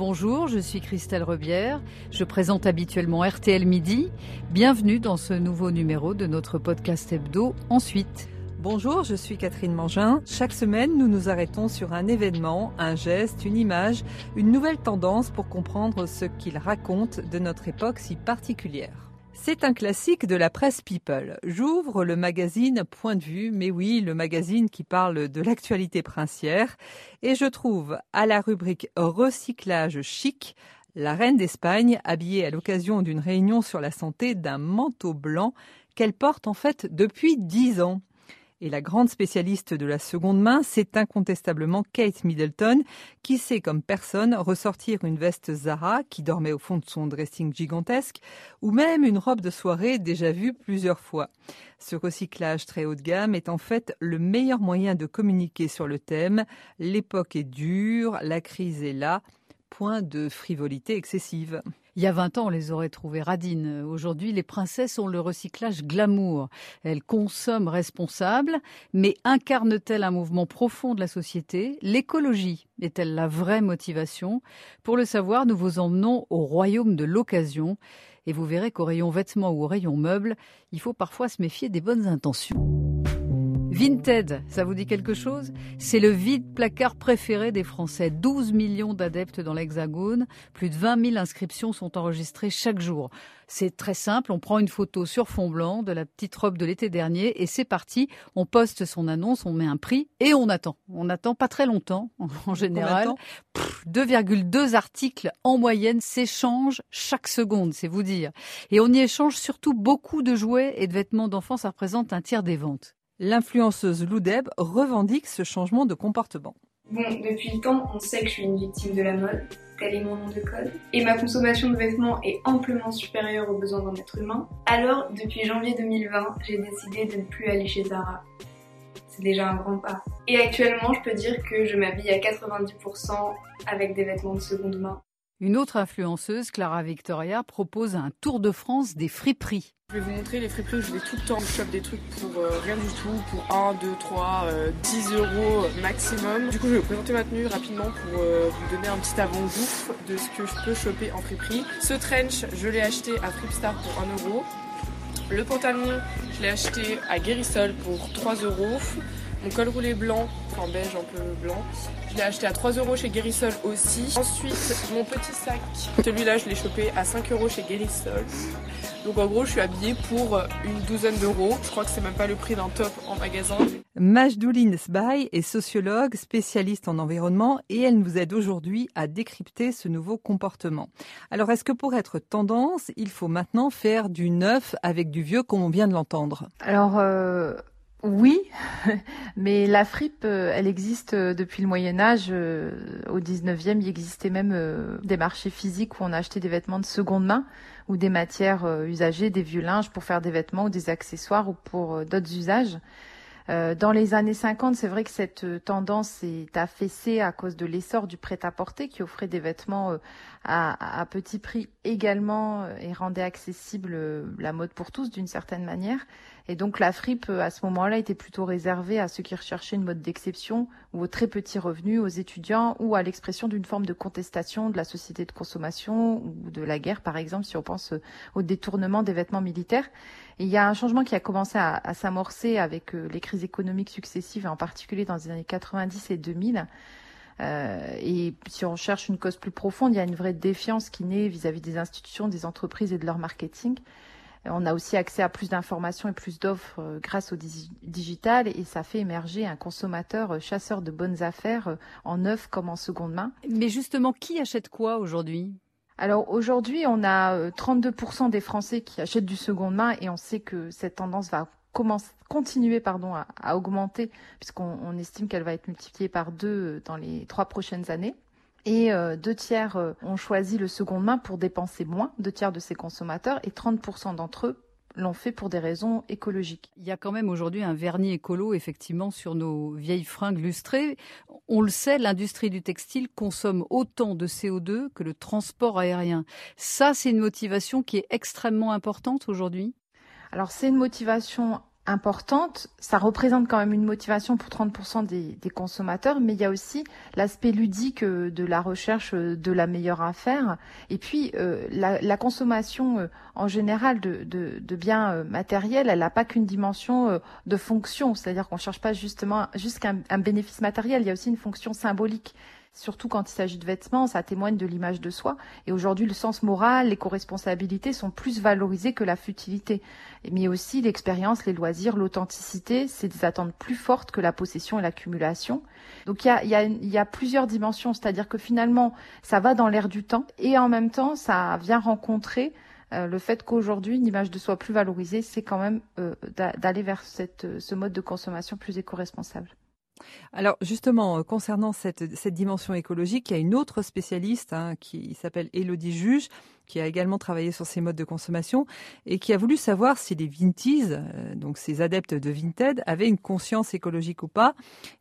Bonjour, je suis Christelle Rebière. Je présente habituellement RTL Midi. Bienvenue dans ce nouveau numéro de notre podcast hebdo Ensuite. Bonjour, je suis Catherine Mangin. Chaque semaine, nous nous arrêtons sur un événement, un geste, une image, une nouvelle tendance pour comprendre ce qu'il raconte de notre époque si particulière. C'est un classique de la presse People. J'ouvre le magazine Point de vue, mais oui, le magazine qui parle de l'actualité princière, et je trouve à la rubrique Recyclage chic la reine d'Espagne habillée à l'occasion d'une réunion sur la santé d'un manteau blanc qu'elle porte en fait depuis dix ans. Et la grande spécialiste de la seconde main, c'est incontestablement Kate Middleton, qui sait comme personne ressortir une veste Zara qui dormait au fond de son dressing gigantesque, ou même une robe de soirée déjà vue plusieurs fois. Ce recyclage très haut de gamme est en fait le meilleur moyen de communiquer sur le thème. L'époque est dure, la crise est là, point de frivolité excessive. Il y a 20 ans, on les aurait trouvées radines. Aujourd'hui, les princesses ont le recyclage glamour. Elles consomment responsables, mais incarnent-elles un mouvement profond de la société? L'écologie est-elle la vraie motivation? Pour le savoir, nous vous emmenons au royaume de l'occasion. Et vous verrez qu'au rayon vêtements ou au rayon meubles, il faut parfois se méfier des bonnes intentions. Vinted, ça vous dit quelque chose? C'est le vide placard préféré des Français. 12 millions d'adeptes dans l'Hexagone, plus de 20 000 inscriptions sont enregistrées chaque jour. C'est très simple, on prend une photo sur fond blanc de la petite robe de l'été dernier et c'est parti. On poste son annonce, on met un prix et on attend. On attend pas très longtemps en général. 2,2 articles en moyenne s'échangent chaque seconde, c'est vous dire. Et on y échange surtout beaucoup de jouets et de vêtements d'enfants, ça représente un tiers des ventes. L'influenceuse Lou Deb revendique ce changement de comportement. Bon, depuis le temps, on sait que je suis une victime de la mode, tel est mon nom de code, et ma consommation de vêtements est amplement supérieure aux besoins d'un être humain. Alors, depuis janvier 2020, j'ai décidé de ne plus aller chez Zara. C'est déjà un grand pas. Et actuellement, je peux dire que je m'habille à 90% avec des vêtements de seconde main. Une autre influenceuse, Clara Victoria, propose un tour de France des friperies. Je vais vous montrer les friperies où je vais tout le temps. Je chope des trucs pour euh, rien du tout, pour 1, 2, 3, 10 euros maximum. Du coup, je vais vous présenter ma tenue rapidement pour euh, vous donner un petit avant-goût de ce que je peux choper en friperie. Ce trench, je l'ai acheté à Fripstar pour 1 euro. Le pantalon, je l'ai acheté à Guérissol pour 3 euros. Mon col roulé blanc, enfin beige un peu blanc, je l'ai acheté à 3 euros chez Guérissol aussi. Ensuite, mon petit sac, celui-là je l'ai chopé à 5 euros chez Guérissol. Donc en gros, je suis habillée pour une douzaine d'euros. Je crois que c'est même pas le prix d'un top en magasin. Majdouline Sbaï est sociologue, spécialiste en environnement et elle nous aide aujourd'hui à décrypter ce nouveau comportement. Alors est-ce que pour être tendance, il faut maintenant faire du neuf avec du vieux comme on vient de l'entendre? Alors euh, oui, mais la fripe, euh, elle existe euh, depuis le Moyen Âge. Euh, au 19e, il existait même des marchés physiques où on achetait des vêtements de seconde main ou des matières usagées, des vieux linges pour faire des vêtements ou des accessoires ou pour d'autres usages. Dans les années 50, c'est vrai que cette tendance est affaissée à cause de l'essor du prêt-à-porter qui offrait des vêtements à, à petit prix également et rendait accessible la mode pour tous d'une certaine manière. Et donc la fripe, euh, à ce moment-là, était plutôt réservée à ceux qui recherchaient une mode d'exception ou aux très petits revenus, aux étudiants ou à l'expression d'une forme de contestation de la société de consommation ou de la guerre, par exemple, si on pense euh, au détournement des vêtements militaires. Et il y a un changement qui a commencé à, s'amorcer avec euh, les crises économiques successives, en particulier dans les années 90 et 2000. Et si on cherche une cause plus profonde, il y a une vraie défiance qui naît vis à -vis des institutions, des entreprises et de leur marketing. On a aussi accès à plus d'informations et plus d'offres euh, grâce au digital et ça fait émerger un consommateur euh, chasseur de bonnes affaires euh, en neuf comme en seconde main. Mais justement, qui achète quoi aujourd'hui? Alors aujourd'hui, on a 32% des Français qui achètent du seconde main et on sait que cette tendance va commencer, continuer pardon, à, augmenter puisqu'on estime qu'elle va être multipliée par deux dans les trois prochaines années. Et euh, deux tiers euh, ont choisi le second main pour dépenser moins, deux tiers de ces consommateurs, et 30% d'entre eux l'ont fait pour des raisons écologiques. Il y a quand même aujourd'hui un vernis écolo effectivement sur nos vieilles fringues lustrées. On le sait, l'industrie du textile consomme autant de CO2 que le transport aérien. Ça, c'est une motivation qui est extrêmement importante aujourd'hui? Alors c'est une motivation importante. Ça représente quand même une motivation pour 30% des, consommateurs, mais il y a aussi l'aspect ludique euh, de la recherche euh, de la meilleure affaire. Et puis, euh, la, consommation en général de, de, de biens matériels, elle n'a pas qu'une dimension de fonction, c'est-à-dire qu'on ne cherche pas justement juste un bénéfice matériel, il y a aussi une fonction symbolique. Surtout quand il s'agit de vêtements, ça témoigne de l'image de soi. Et aujourd'hui, le sens moral, l'éco-responsabilité sont plus valorisés que la futilité. Mais aussi l'expérience, les loisirs, l'authenticité, c'est des attentes plus fortes que la possession et l'accumulation. Donc il y a, plusieurs dimensions, c'est-à-dire que finalement, ça va dans l'air du temps et en même temps, ça vient rencontrer euh, le fait qu'aujourd'hui, une image de soi plus valorisée, c'est quand même euh, d'aller vers cette, ce mode de consommation plus éco-responsable. Alors justement, euh, concernant cette, cette, dimension écologique, il y a une autre spécialiste hein, qui s'appelle Elodie Juge, qui a également travaillé sur ces modes de consommation et qui a voulu savoir si les Vinties, euh, donc ces adeptes de Vinted, avaient une conscience écologique ou pas.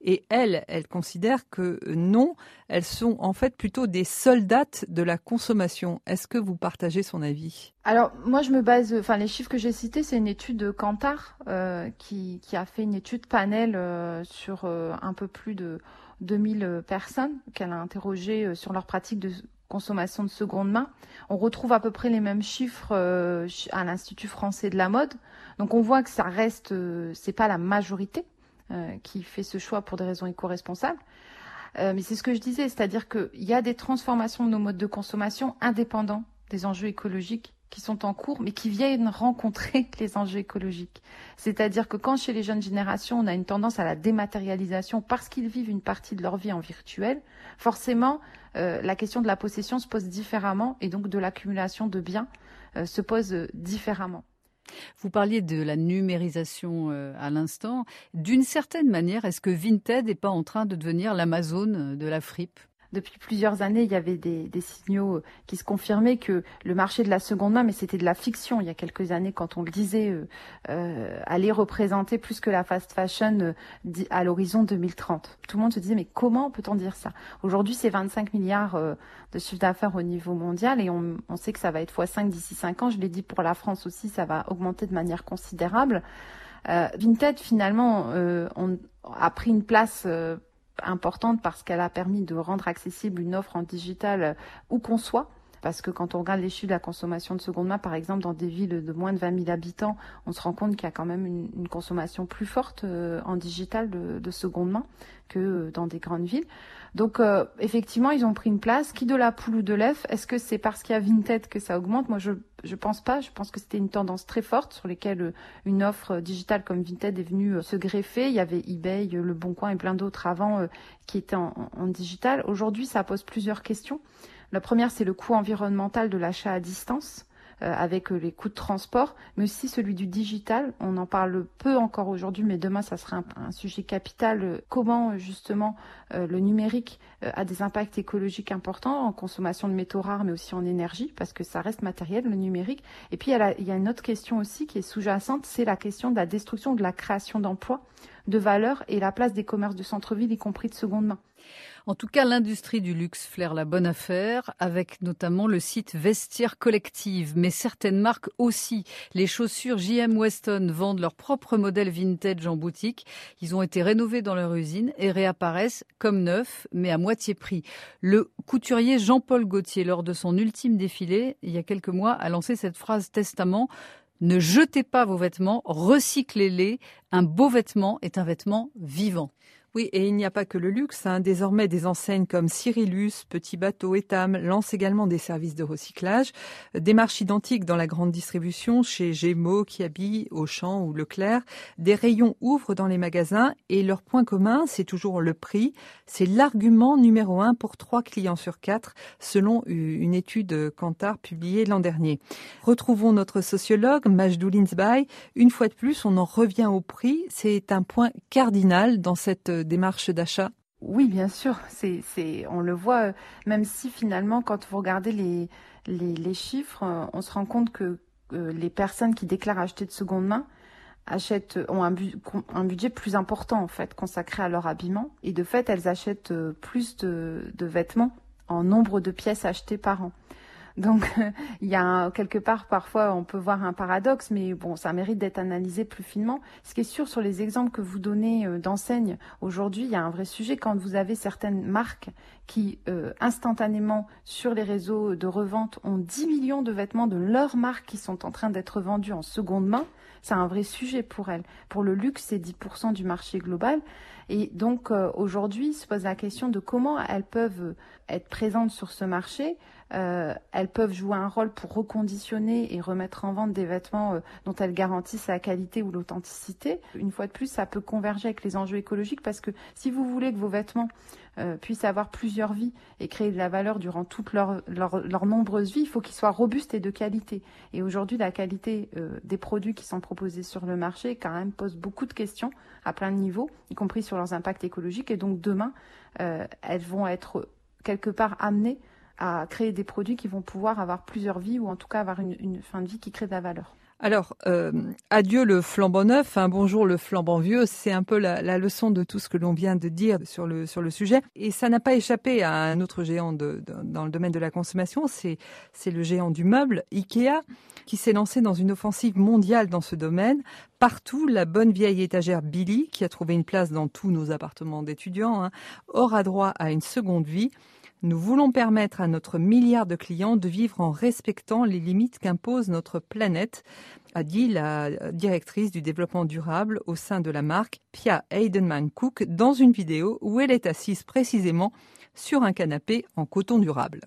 Et elle, elle considère que non, elles sont en fait plutôt des soldates de la consommation. Est-ce que vous partagez son avis? Alors moi, je me base, enfin les chiffres que j'ai cités, c'est une étude de Kantar euh, qui, a fait une étude panel euh, sur un peu plus de 2000 personnes qu'elle a interrogées sur leur pratique de consommation de seconde main. On retrouve à peu près les mêmes chiffres euh, à l'Institut français de la mode. Donc on voit que ça reste, euh, c'est pas la majorité euh, qui fait ce choix pour des raisons éco-responsables. mais c'est ce que je disais, c'est-à-dire qu'il y a des transformations de nos modes de consommation indépendants des enjeux écologiques qui sont en cours, mais qui viennent rencontrer les enjeux écologiques. C'est-à-dire que quand chez les jeunes générations, on a une tendance à la dématérialisation parce qu'ils vivent une partie de leur vie en virtuel, forcément, euh, la question de la possession se pose différemment et donc de l'accumulation de biens euh, se pose euh, différemment. Vous parliez de la numérisation à l'instant. D'une certaine manière, est-ce que Vinted n'est pas en train de devenir l'Amazon de la fripe? Depuis plusieurs années, il y avait des, signaux euh, qui se confirmaient que le marché de la seconde main, mais c'était de la fiction il y a quelques années quand on le disait, euh, euh, allait représenter plus que la fast fashion euh, à l'horizon 2030. Tout le monde se disait mais comment peut-on dire ça? Aujourd'hui, c'est 25 milliards de chiffre d'affaires au niveau mondial et on, on, sait que ça va être x5 d'ici 5 ans. Je l'ai dit pour la France aussi, ça va augmenter de manière considérable. Vinted, finalement, on a pris une place importante parce qu'elle a permis de rendre accessible une offre en digital euh, où qu'on soit. Parce que quand on regarde les chiffres de la consommation de seconde main, par exemple, dans des villes de moins de 20 000 habitants, on se rend compte qu'il y a quand même une, consommation plus forte euh, en digital de, de, seconde main que euh, dans des grandes villes. Donc, euh, effectivement, ils ont pris une place. Qui de la poule ou de l'œuf Est-ce que c'est parce qu'il y a Vinted que ça augmente? Moi, je je pense pas. Je pense que c'était une tendance très forte sur laquelle euh, une offre digitale comme Vinted est venue se greffer. Il y avait eBay, Le Bon Coin et plein d'autres avant qui étaient en, en digital. Aujourd'hui, ça pose plusieurs questions. La première, c'est le coût environnemental de l'achat à distance. Euh, avec euh, les coûts de transport, mais aussi celui du digital. On en parle peu encore aujourd'hui, mais demain, ça sera un, sujet capital. Euh, comment, justement, le numérique a des impacts écologiques importants en consommation de métaux rares, mais aussi en énergie, parce que ça reste matériel, le numérique. Et puis, il y a, la, il y a une autre question aussi qui est sous-jacente, c'est la question de la destruction de la création d'emplois, de valeur et la place des commerces de centre-ville, y compris de seconde main. En tout cas, l'industrie du luxe flaire la bonne affaire, avec notamment le site Vestiaire Collective, mais certaines marques aussi. Les chaussures JM Weston vendent leur propre modèle vintage en boutique. Ils ont été rénovés dans leur usine et réapparaissent comme neufs, mais à moitié prix. Le couturier Jean-Paul Gaultier, lors de son ultime défilé, il y a quelques mois, a lancé cette phrase testament ne jetez pas vos vêtements, recyclez-les. Un beau vêtement est un vêtement vivant. Oui, et il n'y a pas que le luxe. Hein. Désormais, des enseignes comme Cyrillus, Petit Bateau, Etam lancent également des services de recyclage. Démarche identique dans la grande distribution chez Gémeaux, Kiabi, Auchan ou Leclerc. Des rayons ouvrent dans les magasins et leur point commun, c'est toujours le prix. C'est l'argument numéro un pour trois clients sur quatre, selon une étude Kantar publiée l'an dernier. Retrouvons notre sociologue, Majdou Linsby. Une fois de plus, on en revient au prix. C'est un point cardinal dans cette démarche d'achat? Oui, bien sûr. C'est, c'est, on le voit, même si finalement, quand vous regardez les, chiffres, on se rend compte que euh, les personnes qui déclarent acheter de seconde main achètent, ont un, bu, un, budget plus important en fait consacré à leur habillement et de fait elles achètent plus de vêtements en nombre de pièces achetées par an. Donc il y a quelque part parfois on peut voir un paradoxe, mais bon, ça mérite d'être analysé plus finement. Ce qui est sûr sur les exemples que vous donnez euh, d'enseignes aujourd'hui, il y a un vrai sujet quand vous avez certaines marques qui euh, instantanément sur les réseaux de revente ont 10 millions de vêtements de leur marque qui sont en train d'être vendus en seconde main. C'est un vrai sujet pour elles. Pour le luxe, c'est 10% du marché global. Et donc euh, aujourd'hui se pose la question de comment elles peuvent être présentes sur ce marché. Euh, elles peuvent jouer un rôle pour reconditionner et remettre en vente des vêtements euh, dont elles garantissent la qualité ou l'authenticité. Une fois de plus, ça peut converger avec les enjeux écologiques parce que si vous voulez que vos vêtements puissent avoir plusieurs vies et créer de la valeur durant toutes leurs leur, leur nombreuses vies, il faut qu'ils soient robustes et de qualité. Et aujourd'hui, la qualité des produits qui sont proposés sur le marché quand même pose beaucoup de questions à plein de niveaux, y compris sur leurs impacts écologiques. Et donc demain, euh, elles vont être quelque part amenées à créer des produits qui vont pouvoir avoir plusieurs vies ou en tout cas avoir une, fin de vie qui crée de la valeur. Alors, euh, adieu le flambant neuf, hein, bonjour le flambant vieux, c'est un peu la, leçon de tout ce que l'on vient de dire sur le, sur le sujet. Et ça n'a pas échappé à un autre géant dans le domaine de la consommation, c'est le géant du meuble, Ikea, qui s'est lancé dans une offensive mondiale dans ce domaine. Partout, la bonne vieille étagère Billy, qui a trouvé une place dans tous nos appartements d'étudiants, hein, aura droit à une seconde vie. Nous voulons permettre à notre milliard de clients de vivre en respectant les limites qu'impose notre planète, a dit la directrice du développement durable au sein de la marque, Pia Heidenmann Cook, dans une vidéo où elle est assise précisément sur un canapé en coton durable.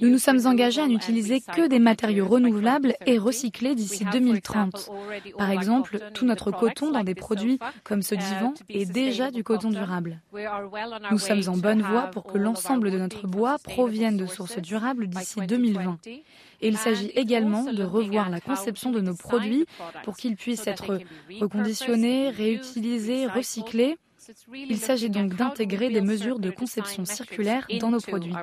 Nous nous sommes engagés à n'utiliser que des matériaux renouvelables et recyclés d'ici 2030. Par exemple, tout notre coton dans des produits comme ce divan est déjà du coton durable. Nous sommes en bonne voie pour que l'ensemble de notre bois provienne de sources durables d'ici 2020. Et il s'agit également de revoir la conception de nos produits pour qu'ils puissent être reconditionnés, réutilisés, recyclés il s'agit donc d'intégrer des mesures de conception circulaire dans nos produits.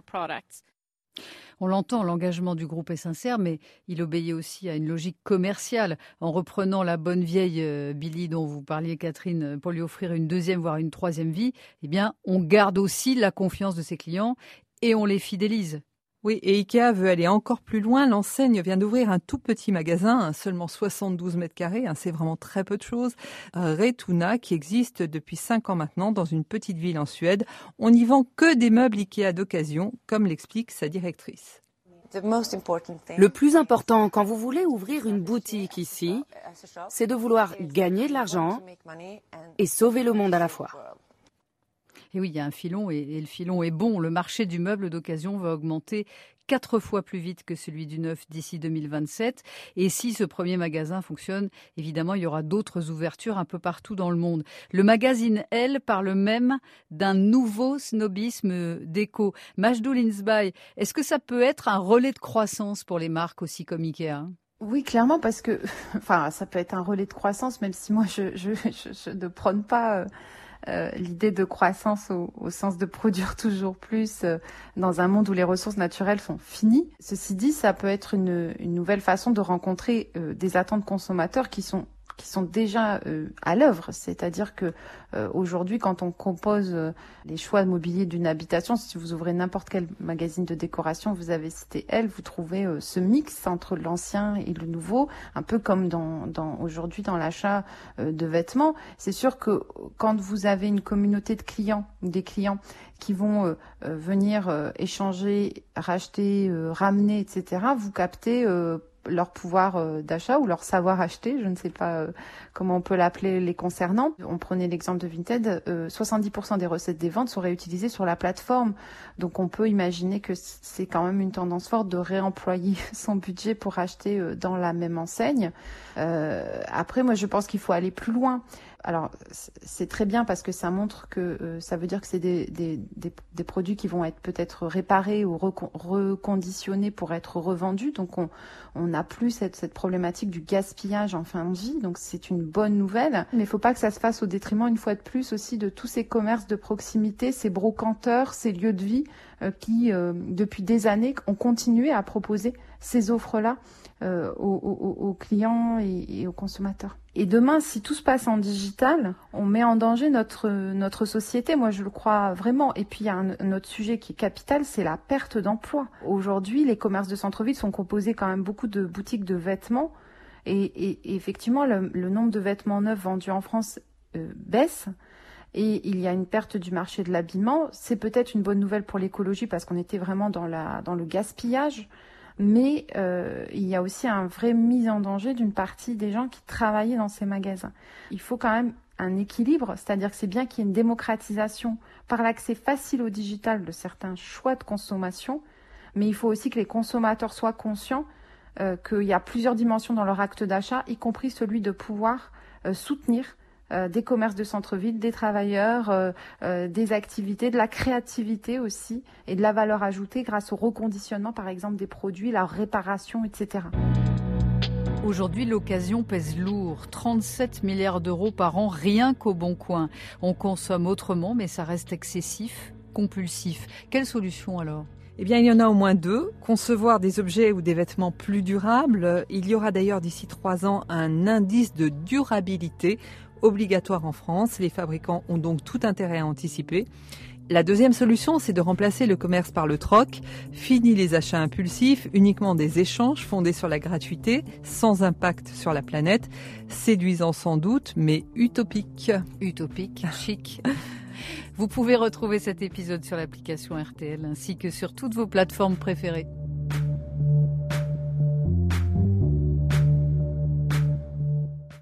On l'entend, l'engagement du groupe est sincère, mais il obéit aussi à une logique commerciale. En reprenant la bonne vieille euh, Billy dont vous parliez, Catherine, pour lui offrir une deuxième, voire une troisième vie, eh bien, on garde aussi la confiance de ses clients et on les fidélise. Oui, et Ikea veut aller encore plus loin. L'enseigne vient d'ouvrir un tout petit magasin, seulement 72 mètres carrés, hein, c'est vraiment très peu de choses. Retuna, qui existe depuis 5 ans maintenant dans une petite ville en Suède. On n'y vend que des meubles Ikea d'occasion, comme l'explique sa directrice. Le plus important quand vous voulez ouvrir une boutique ici, c'est de vouloir gagner de l'argent et sauver le monde à la fois. Et oui, il y a un filon et, le filon est bon. Le marché du meuble d'occasion va augmenter quatre fois plus vite que celui du neuf d'ici 2027. Et si ce premier magasin fonctionne, évidemment, il y aura d'autres ouvertures un peu partout dans le monde. Le magazine Elle parle même d'un nouveau snobisme déco. Majdoul Insbay, est-ce que ça peut être un relais de croissance pour les marques aussi comme Ikea? Oui, clairement, parce que, enfin, ça peut être un relais de croissance, même si moi, je, je, je, ne prône pas euh, l'idée de croissance au, sens de produire toujours plus euh, dans un monde où les ressources naturelles sont finies. Ceci dit, ça peut être une, une nouvelle façon de rencontrer euh, des attentes consommateurs qui sont qui sont déjà euh, à l'œuvre. C'est-à-dire que euh, aujourd'hui, quand on compose euh, les choix de mobilier d'une habitation, si vous ouvrez n'importe quel magazine de décoration, vous avez cité elle, vous trouvez ce mix entre l'ancien et le nouveau, un peu comme dans, dans aujourd'hui dans l'achat de vêtements. C'est sûr que quand vous avez une communauté de clients, des clients qui vont venir échanger, racheter, ramener, etc., vous captez leur pouvoir euh, d'achat ou leur savoir acheter, je ne sais pas euh, comment on peut l'appeler les concernant. On prenait l'exemple de Vinted, 70% euh, des recettes des ventes sont réutilisées sur la plateforme. Donc on peut imaginer que c'est quand même une tendance forte de réemployer son budget pour acheter dans la même enseigne. après, moi je pense qu'il faut aller plus loin. Alors, c'est très bien parce que ça montre que euh, ça veut dire que c'est des, des, des, produits qui vont être peut-être réparés ou reconditionnés pour être revendus. Donc, on n'a plus cette, cette, problématique du gaspillage en fin de vie. Donc, c'est une bonne nouvelle. Mais il faut pas que ça se fasse au détriment, une fois de plus, aussi de tous ces commerces de proximité, ces brocanteurs, ces lieux de vie euh, qui, euh, depuis des années, ont continué à proposer ces offres-là euh, aux, clients et, aux consommateurs. Et demain, si tout se passe en digital, on met en danger notre notre société. Moi, je le crois vraiment. Et puis il y a un, autre sujet qui est capital, c'est la perte d'emploi. Aujourd'hui, les commerces de centre-ville sont composés quand même beaucoup de boutiques de vêtements. Et, effectivement, le, nombre de vêtements neufs vendus en France euh, baisse et il y a une perte du marché de l'habillement. C'est peut-être une bonne nouvelle pour l'écologie parce qu'on était vraiment dans, la, dans le gaspillage mais euh, il y a aussi un vrai mise en danger d'une partie des gens qui travaillaient dans ces magasins. Il faut quand même un équilibre, c'est-à-dire que c'est bien qu'il y ait une démocratisation par l'accès facile au digital de certains choix de consommation, mais il faut aussi que les consommateurs soient conscients euh, qu'il y a plusieurs dimensions dans leur acte d'achat, y compris celui de pouvoir euh, soutenir euh, des commerces de centre-ville, des travailleurs, euh, euh, des activités, de la créativité aussi et de la valeur ajoutée grâce au reconditionnement par exemple des produits, la réparation, etc. Aujourd'hui, l'occasion pèse lourd. 37 milliards d'euros par an rien qu'au bon coin. On consomme autrement, mais ça reste excessif, compulsif. Quelle solution alors? Eh bien, il y en a au moins deux. Concevoir des objets ou des vêtements plus durables. Il y aura d'ailleurs d'ici trois ans un indice de durabilité obligatoire en France. Les fabricants ont donc tout intérêt à anticiper. La deuxième solution, c'est de remplacer le commerce par le troc. Fini les achats impulsifs, uniquement des échanges fondés sur la gratuité, sans impact sur la planète. Séduisant sans doute, mais utopique. Utopique, chic. Vous pouvez retrouver cet épisode sur l'application RTL ainsi que sur toutes vos plateformes préférées.